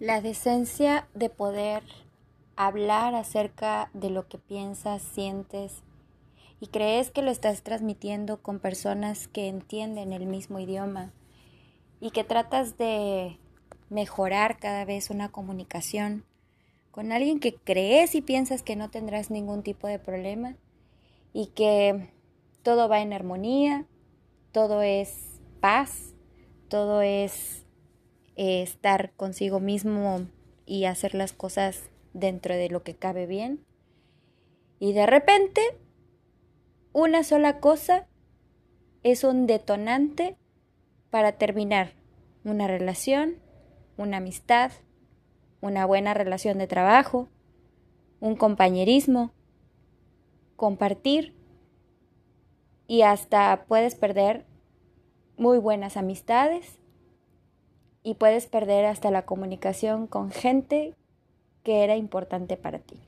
La decencia de poder hablar acerca de lo que piensas, sientes y crees que lo estás transmitiendo con personas que entienden el mismo idioma y que tratas de mejorar cada vez una comunicación con alguien que crees y piensas que no tendrás ningún tipo de problema y que todo va en armonía, todo es paz, todo es eh, estar consigo mismo y hacer las cosas dentro de lo que cabe bien. Y de repente, una sola cosa es un detonante para terminar una relación, una amistad, una buena relación de trabajo, un compañerismo, compartir y hasta puedes perder muy buenas amistades y puedes perder hasta la comunicación con gente que era importante para ti.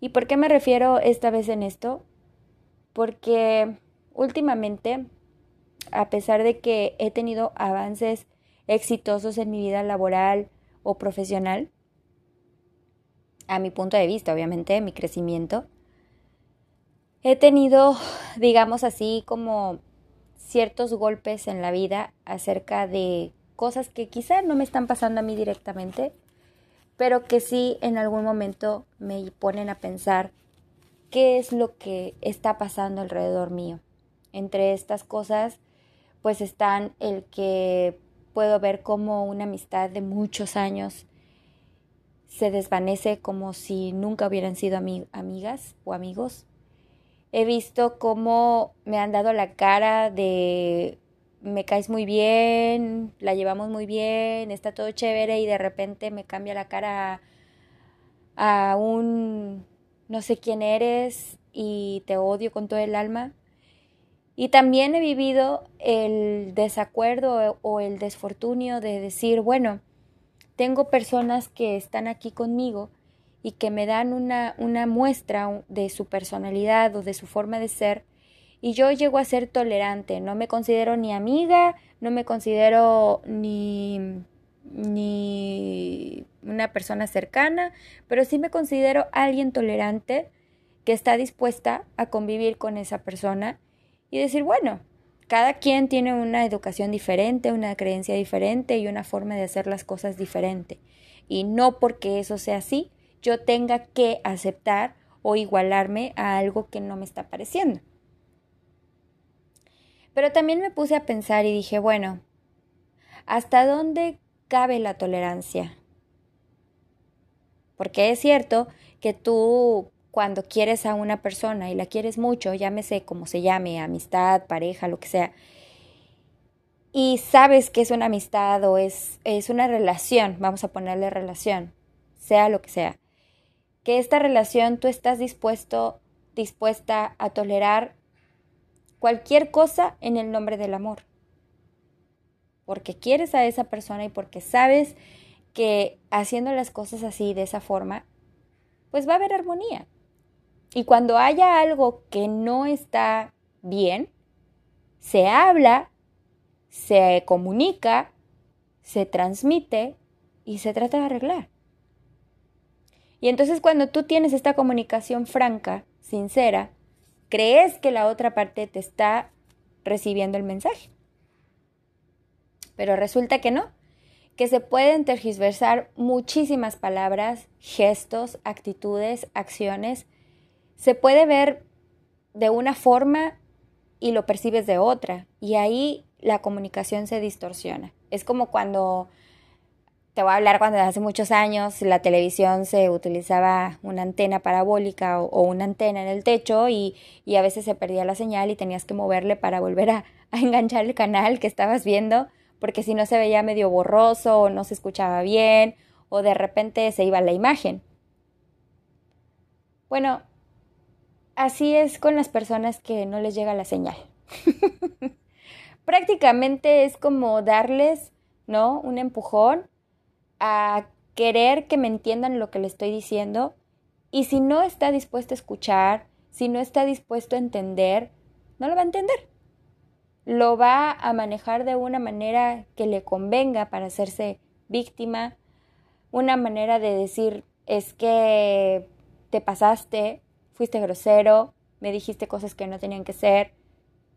¿Y por qué me refiero esta vez en esto? Porque últimamente, a pesar de que he tenido avances exitosos en mi vida laboral o profesional, a mi punto de vista, obviamente, mi crecimiento, he tenido, digamos así, como ciertos golpes en la vida acerca de cosas que quizá no me están pasando a mí directamente, pero que sí en algún momento me ponen a pensar qué es lo que está pasando alrededor mío. Entre estas cosas, pues están el que puedo ver como una amistad de muchos años se desvanece como si nunca hubieran sido amigas o amigos He visto cómo me han dado la cara de me caes muy bien, la llevamos muy bien, está todo chévere y de repente me cambia la cara a, un no sé quién eres y te odio con todo el alma. Y también he vivido el desacuerdo o el desfortunio de decir, bueno, tengo personas que están aquí conmigo y que me dan una, una muestra de su personalidad o de su forma de ser y yo llego a ser tolerante, no me considero ni amiga, no me considero ni, ni una persona cercana, pero sí me considero alguien tolerante que está dispuesta a convivir con esa persona y decir, bueno, cada quien tiene una educación diferente, una creencia diferente y una forma de hacer las cosas diferente. Y no porque eso sea así, yo tenga que aceptar o igualarme a algo que no me está pareciendo. Pero también me puse a pensar y dije, bueno, ¿hasta dónde cabe la tolerancia? Porque es cierto que tú cuando quieres a una persona y la quieres mucho, llámese como se llame, amistad, pareja, lo que sea, y sabes que es una amistad o es, es una relación, vamos a ponerle relación, sea lo que sea, que esta relación tú estás dispuesto, dispuesta a tolerar cualquier cosa en el nombre del amor. Porque quieres a esa persona y porque sabes que haciendo las cosas así, de esa forma, pues va a haber armonía. Y cuando haya algo que no está bien, se habla, se comunica, se transmite y se trata de arreglar. Y entonces cuando tú tienes esta comunicación franca, sincera, crees que la otra parte te está recibiendo el mensaje. Pero resulta que no, que se pueden tergiversar muchísimas palabras, gestos, actitudes, acciones. Se puede ver de una forma y lo percibes de otra. Y ahí la comunicación se distorsiona. Es como cuando te voy a hablar cuando hace muchos años la televisión se utilizaba una antena parabólica o, una antena en el techo y, a veces se perdía la señal y tenías que moverle para volver a, a enganchar el canal que estabas viendo porque si no se veía medio borroso o no se escuchaba bien o de repente se iba la imagen. Bueno, así es con las personas que no les llega la señal. Prácticamente es como darles, ¿no? Un empujón a querer que me entiendan lo que le estoy diciendo y si no está dispuesto a escuchar, si no está dispuesto a entender, no lo va a entender. Lo va a manejar de una manera que le convenga para hacerse víctima, una manera de decir es que te pasaste, fuiste grosero, me dijiste cosas que no tenían que ser,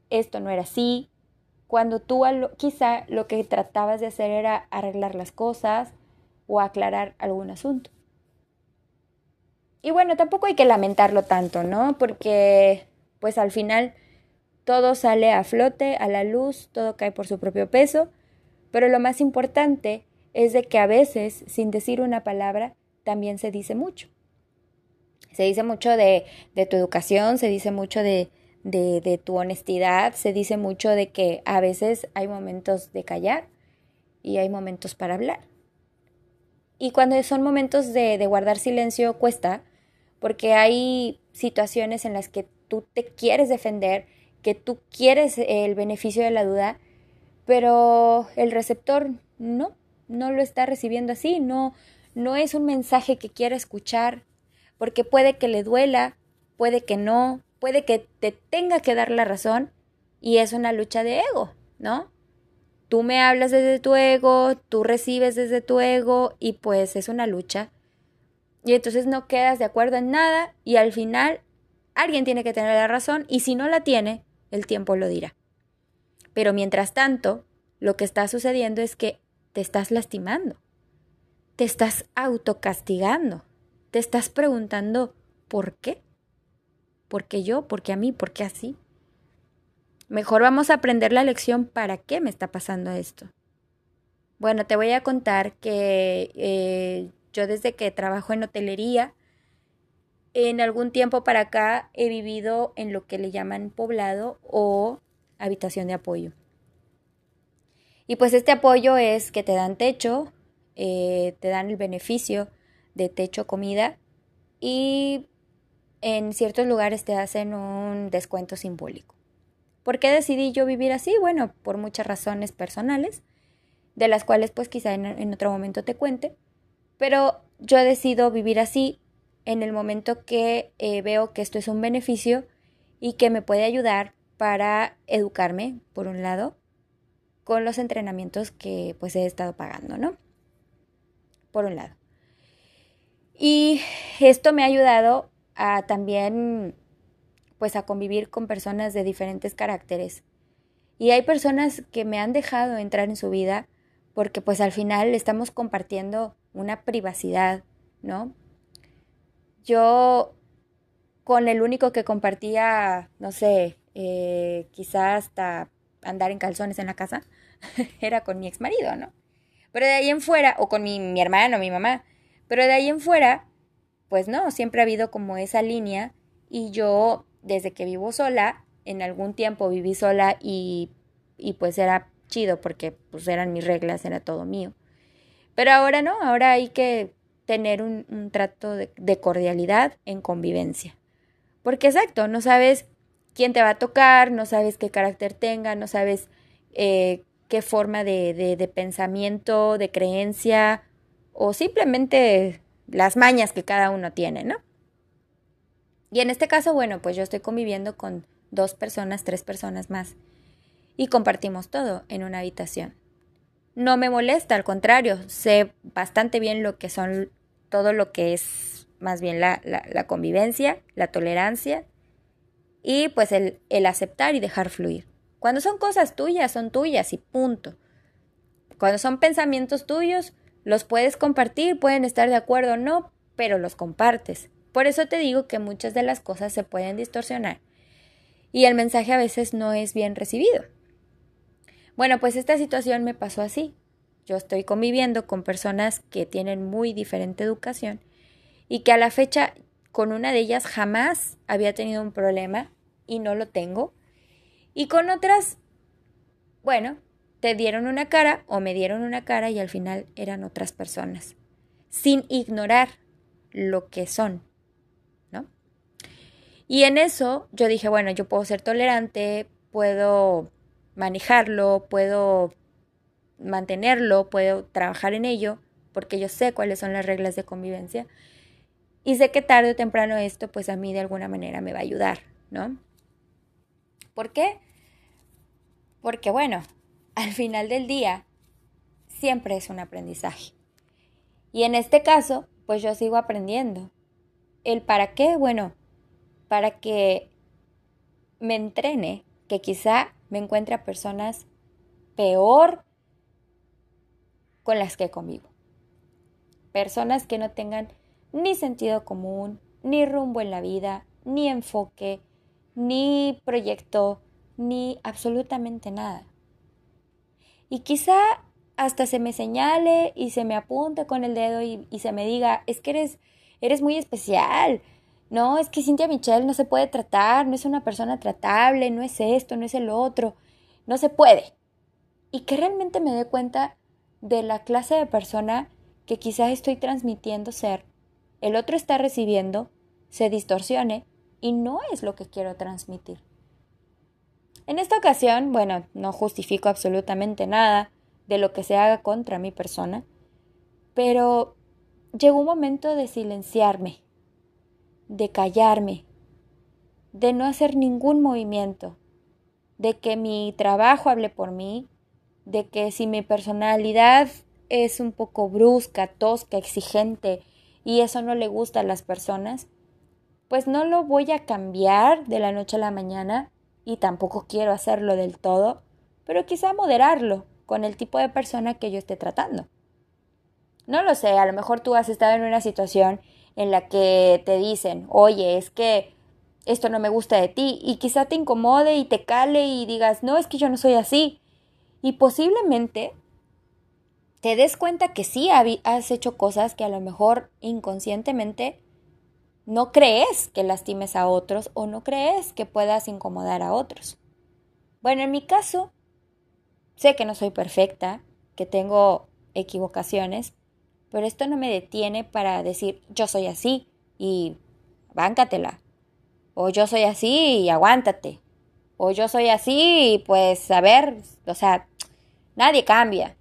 esto no era así, cuando tú quizá lo que tratabas de hacer era arreglar las cosas o aclarar algún asunto. Y bueno, tampoco hay que lamentarlo tanto, ¿no? Porque pues al final todo sale a flote, a la luz, todo cae por su propio peso, pero lo más importante es de que a veces, sin decir una palabra, también se dice mucho. Se dice mucho de, de tu educación, se dice mucho de, de, tu honestidad, se dice mucho de que a veces hay momentos de callar y hay momentos para hablar. Y cuando son momentos de, de guardar silencio cuesta, porque hay situaciones en las que tú te quieres defender, que tú quieres el beneficio de la duda, pero el receptor no, no lo está recibiendo así, no, no es un mensaje que quiera escuchar, porque puede que le duela, puede que no, puede que te tenga que dar la razón y es una lucha de ego, ¿no? Tú me hablas desde tu ego, tú recibes desde tu ego y pues es una lucha. Y entonces no quedas de acuerdo en nada y al final alguien tiene que tener la razón y si no la tiene, el tiempo lo dirá. Pero mientras tanto, lo que está sucediendo es que te estás lastimando, te estás autocastigando, te estás preguntando ¿por qué? ¿Por qué yo? ¿Por qué a mí? ¿Por qué así? Mejor vamos a aprender la lección para qué me está pasando esto. Bueno, te voy a contar que eh, yo desde que trabajo en hotelería, en algún tiempo para acá he vivido en lo que le llaman poblado o habitación de apoyo. Y pues este apoyo es que te dan techo, eh, te dan el beneficio de techo, comida y en ciertos lugares te hacen un descuento simbólico. ¿Por qué decidí yo vivir así? Bueno, por muchas razones personales, de las cuales pues quizá en, otro momento te cuente, pero yo decido vivir así en el momento que eh, veo que esto es un beneficio y que me puede ayudar para educarme, por un lado, con los entrenamientos que pues he estado pagando, ¿no? Por un lado. Y esto me ha ayudado a también pues a convivir con personas de diferentes caracteres. Y hay personas que me han dejado entrar en su vida porque pues al final estamos compartiendo una privacidad, ¿no? Yo con el único que compartía, no sé, eh, quizás hasta andar en calzones en la casa, era con mi ex marido, ¿no? Pero de ahí en fuera, o con mi, mi hermano, mi mamá, pero de ahí en fuera, pues no, siempre ha habido como esa línea y yo desde que vivo sola, en algún tiempo viví sola y, y pues era chido porque pues eran mis reglas, era todo mío. Pero ahora no, ahora hay que tener un, trato de, cordialidad en convivencia. Porque exacto, no sabes quién te va a tocar, no sabes qué carácter tenga, no sabes eh, qué forma de, de, de pensamiento, de creencia o simplemente las mañas que cada uno tiene, ¿no? Y en este caso, bueno, pues yo estoy conviviendo con dos personas, tres personas más y compartimos todo en una habitación. No me molesta, al contrario, sé bastante bien lo que son todo lo que es más bien la, convivencia, la tolerancia y pues el, el aceptar y dejar fluir. Cuando son cosas tuyas, son tuyas y punto. Cuando son pensamientos tuyos, los puedes compartir, pueden estar de acuerdo o no, pero los compartes. Por eso te digo que muchas de las cosas se pueden distorsionar y el mensaje a veces no es bien recibido. Bueno, pues esta situación me pasó así. Yo estoy conviviendo con personas que tienen muy diferente educación y que a la fecha con una de ellas jamás había tenido un problema y no lo tengo. Y con otras, bueno, te dieron una cara o me dieron una cara y al final eran otras personas, sin ignorar lo que son. Y en eso yo dije, bueno, yo puedo ser tolerante, puedo manejarlo, puedo mantenerlo, puedo trabajar en ello, porque yo sé cuáles son las reglas de convivencia. Y sé que tarde o temprano esto, pues a mí de alguna manera me va a ayudar, ¿no? ¿Por qué? Porque bueno, al final del día, siempre es un aprendizaje. Y en este caso, pues yo sigo aprendiendo. ¿El para qué? Bueno, para que me entrene, que quizá me encuentre a personas peor con las que convivo. Personas que no tengan ni sentido común, ni rumbo en la vida, ni enfoque, ni proyecto, ni absolutamente nada. Y quizá hasta se me señale y se me apunte con el dedo y, se me diga, es que eres, eres muy especial. No, es que Cintia Michelle no se puede tratar, no es una persona tratable, no es esto, no es el otro, no se puede. Y que realmente me dé cuenta de la clase de persona que quizás estoy transmitiendo ser, el otro está recibiendo, se distorsione y no es lo que quiero transmitir. En esta ocasión, bueno, no justifico absolutamente nada de lo que se haga contra mi persona, pero llegó un momento de silenciarme, de callarme, de no hacer ningún movimiento, de que mi trabajo hable por mí, de que si mi personalidad es un poco brusca, tosca, exigente y eso no le gusta a las personas, pues no lo voy a cambiar de la noche a la mañana y tampoco quiero hacerlo del todo, pero quizá moderarlo con el tipo de persona que yo esté tratando. No lo sé, a lo mejor tú has estado en una situación en la que te dicen, oye, es que esto no me gusta de ti y quizá te incomode y te cale y digas, no, es que yo no soy así. Y posiblemente te des cuenta que sí has hecho cosas que a lo mejor inconscientemente no crees que lastimes a otros o no crees que puedas incomodar a otros. Bueno, en mi caso, sé que no soy perfecta, que tengo equivocaciones, pero esto no me detiene para decir yo soy así y báncatela. O yo soy así y aguántate. O yo soy así y pues a ver, o sea, nadie cambia.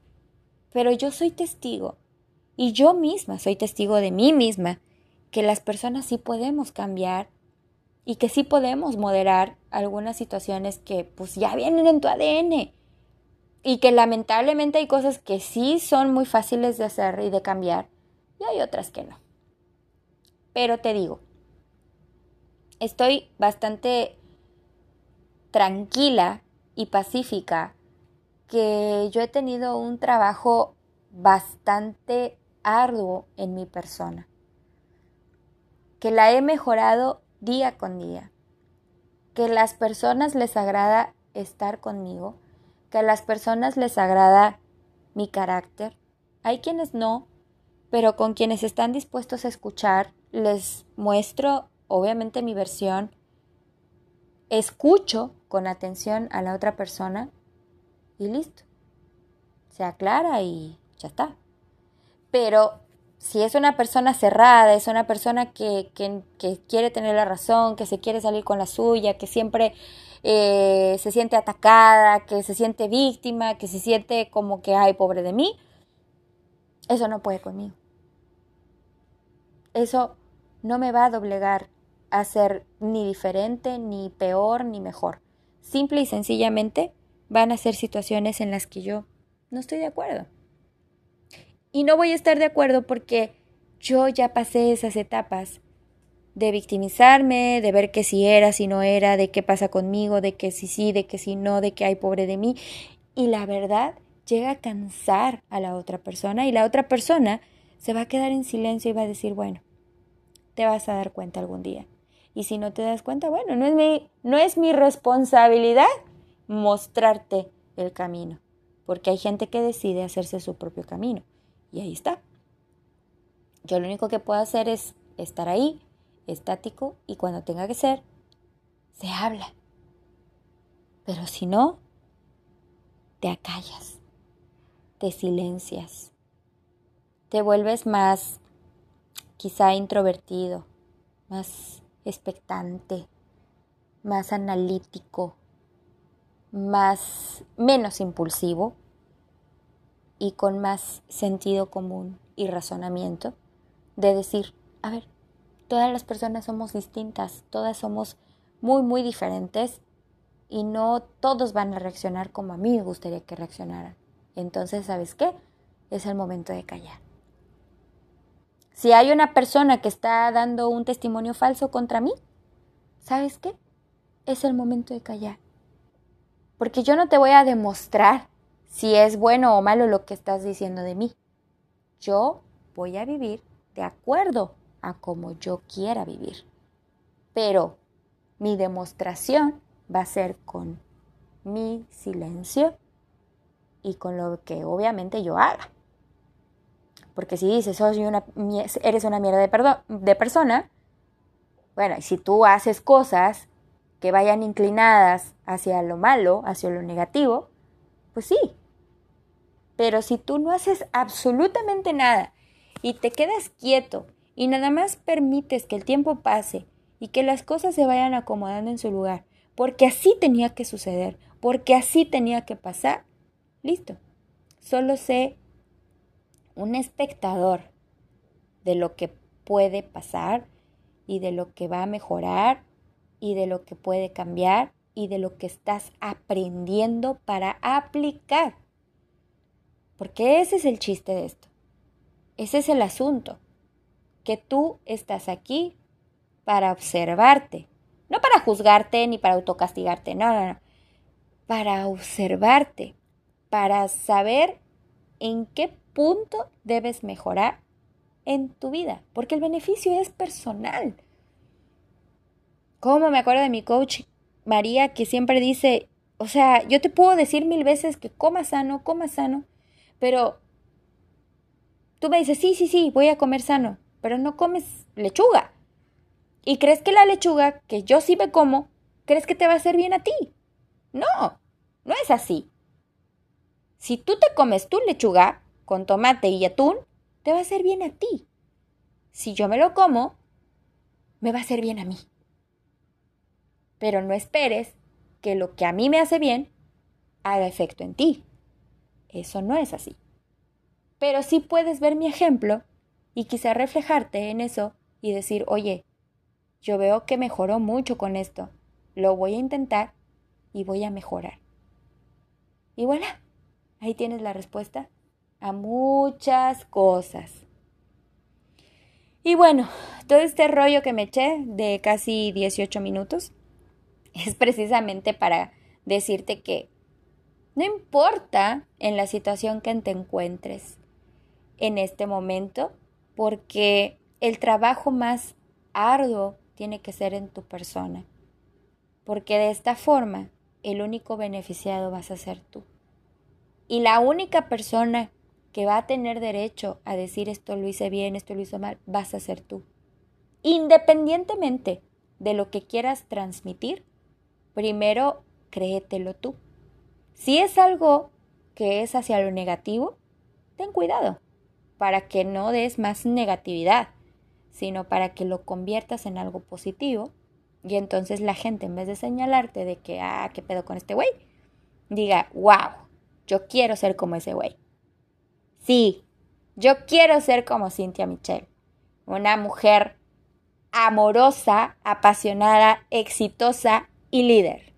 Pero yo soy testigo. Y yo misma soy testigo de mí misma que las personas sí podemos cambiar y que sí podemos moderar algunas situaciones que pues ya vienen en tu ADN y que lamentablemente hay cosas que sí son muy fáciles de hacer y de cambiar y hay otras que no. Pero te digo, estoy bastante tranquila y pacífica que yo he tenido un trabajo bastante arduo en mi persona que la he mejorado día con día, que las personas les agrada estar conmigo, que a las personas les agrada mi carácter. Hay quienes no, pero con quienes están dispuestos a escuchar, les muestro obviamente mi versión, escucho con atención a la otra persona y listo. Se aclara y ya está. Pero si es una persona cerrada, es una persona que, quiere tener la razón, que se quiere salir con la suya, que siempre eh, se siente atacada, que se siente víctima, que se siente como que, ay, pobre de mí, eso no puede conmigo. Eso no me va a doblegar a ser ni diferente, ni peor, ni mejor. Simple y sencillamente van a ser situaciones en las que yo no estoy de acuerdo. Y no voy a estar de acuerdo porque yo ya pasé esas etapas de victimizarme, de ver que si era, si no era, de qué pasa conmigo, de que si sí, de que si no, de que hay pobre de mí. Y la verdad llega a cansar a la otra persona y la otra persona se va a quedar en silencio y va a decir, bueno, te vas a dar cuenta algún día. Y si no te das cuenta, bueno, no es mi, no es mi responsabilidad mostrarte el camino, porque hay gente que decide hacerse su propio camino. Y ahí está. Yo lo único que puedo hacer es estar ahí, estático, y cuando tenga que ser, se habla. Pero si no, te acallas, te silencias, te vuelves más quizá introvertido, más expectante, más analítico, más menos impulsivo y con más sentido común y razonamiento de decir, a ver, todas las personas somos distintas, todas somos muy, muy diferentes y no todos van a reaccionar como a mí me gustaría que reaccionaran. Entonces, ¿sabes qué? es el momento de callar. Si hay una persona que está dando un testimonio falso contra mí, ¿sabes qué? Es el momento de callar. Porque yo no te voy a demostrar si es bueno o malo lo que estás diciendo de mí. Yo voy a vivir de acuerdo a como yo quiera vivir. Pero mi demostración va a ser con mi silencio y con lo que obviamente yo haga. Porque si dices, soy una, eres una mierda de, de persona, bueno, y si tú haces cosas que vayan inclinadas hacia lo malo, hacia lo negativo, pues sí. Pero si tú no haces absolutamente nada y te quedas quieto y nada más permites que el tiempo pase y que las cosas se vayan acomodando en su lugar, porque así tenía que suceder, porque así tenía que pasar, listo. Solo sé un espectador de lo que puede pasar y de lo que va a mejorar y de lo que puede cambiar y de lo que estás aprendiendo para aplicar. Porque ese es el chiste de esto. Ese es el asunto. Que tú estás aquí para observarte. No para juzgarte ni para autocastigarte. No, no, no. Para observarte. Para saber en qué punto debes mejorar en tu vida, porque el beneficio es personal. Como me acuerdo de mi coach María que siempre dice, o sea, yo te puedo decir mil veces que coma sano, coma sano, pero tú me dices, sí, sí, sí, voy a comer sano, pero no comes lechuga. Y crees que la lechuga, que yo sí me como, crees que te va a hacer bien a ti. No, no es así. Si tú te comes tu lechuga con tomate y atún, te va a hacer bien a ti. Si yo me lo como, me va a hacer bien a mí. Pero no esperes que lo que a mí me hace bien haga efecto en ti. Eso no es así. Pero sí puedes ver mi ejemplo y quizá reflejarte en eso y decir, oye, yo veo que mejoró mucho con esto, lo voy a intentar y voy a mejorar. Y voilà, ahí tienes la respuesta a muchas cosas. Y bueno, todo este rollo que me eché de casi 18 minutos es precisamente para decirte que no importa en la situación que te encuentres en este momento, porque el trabajo más arduo tiene que ser en tu persona, porque de esta forma el único beneficiado vas a ser tú. Y la única persona que va a tener derecho a decir esto lo hice bien, esto lo hice mal, vas a ser tú. Independientemente de lo que quieras transmitir, primero créetelo tú. Si es algo que es hacia lo negativo, ten cuidado para que no des más negatividad, sino para que lo conviertas en algo positivo y entonces la gente en vez de señalarte de que, ah, qué pedo con este güey, diga, wow, yo quiero ser como ese güey. Sí, yo quiero ser como Cynthia Michelle, una mujer amorosa, apasionada, exitosa y líder.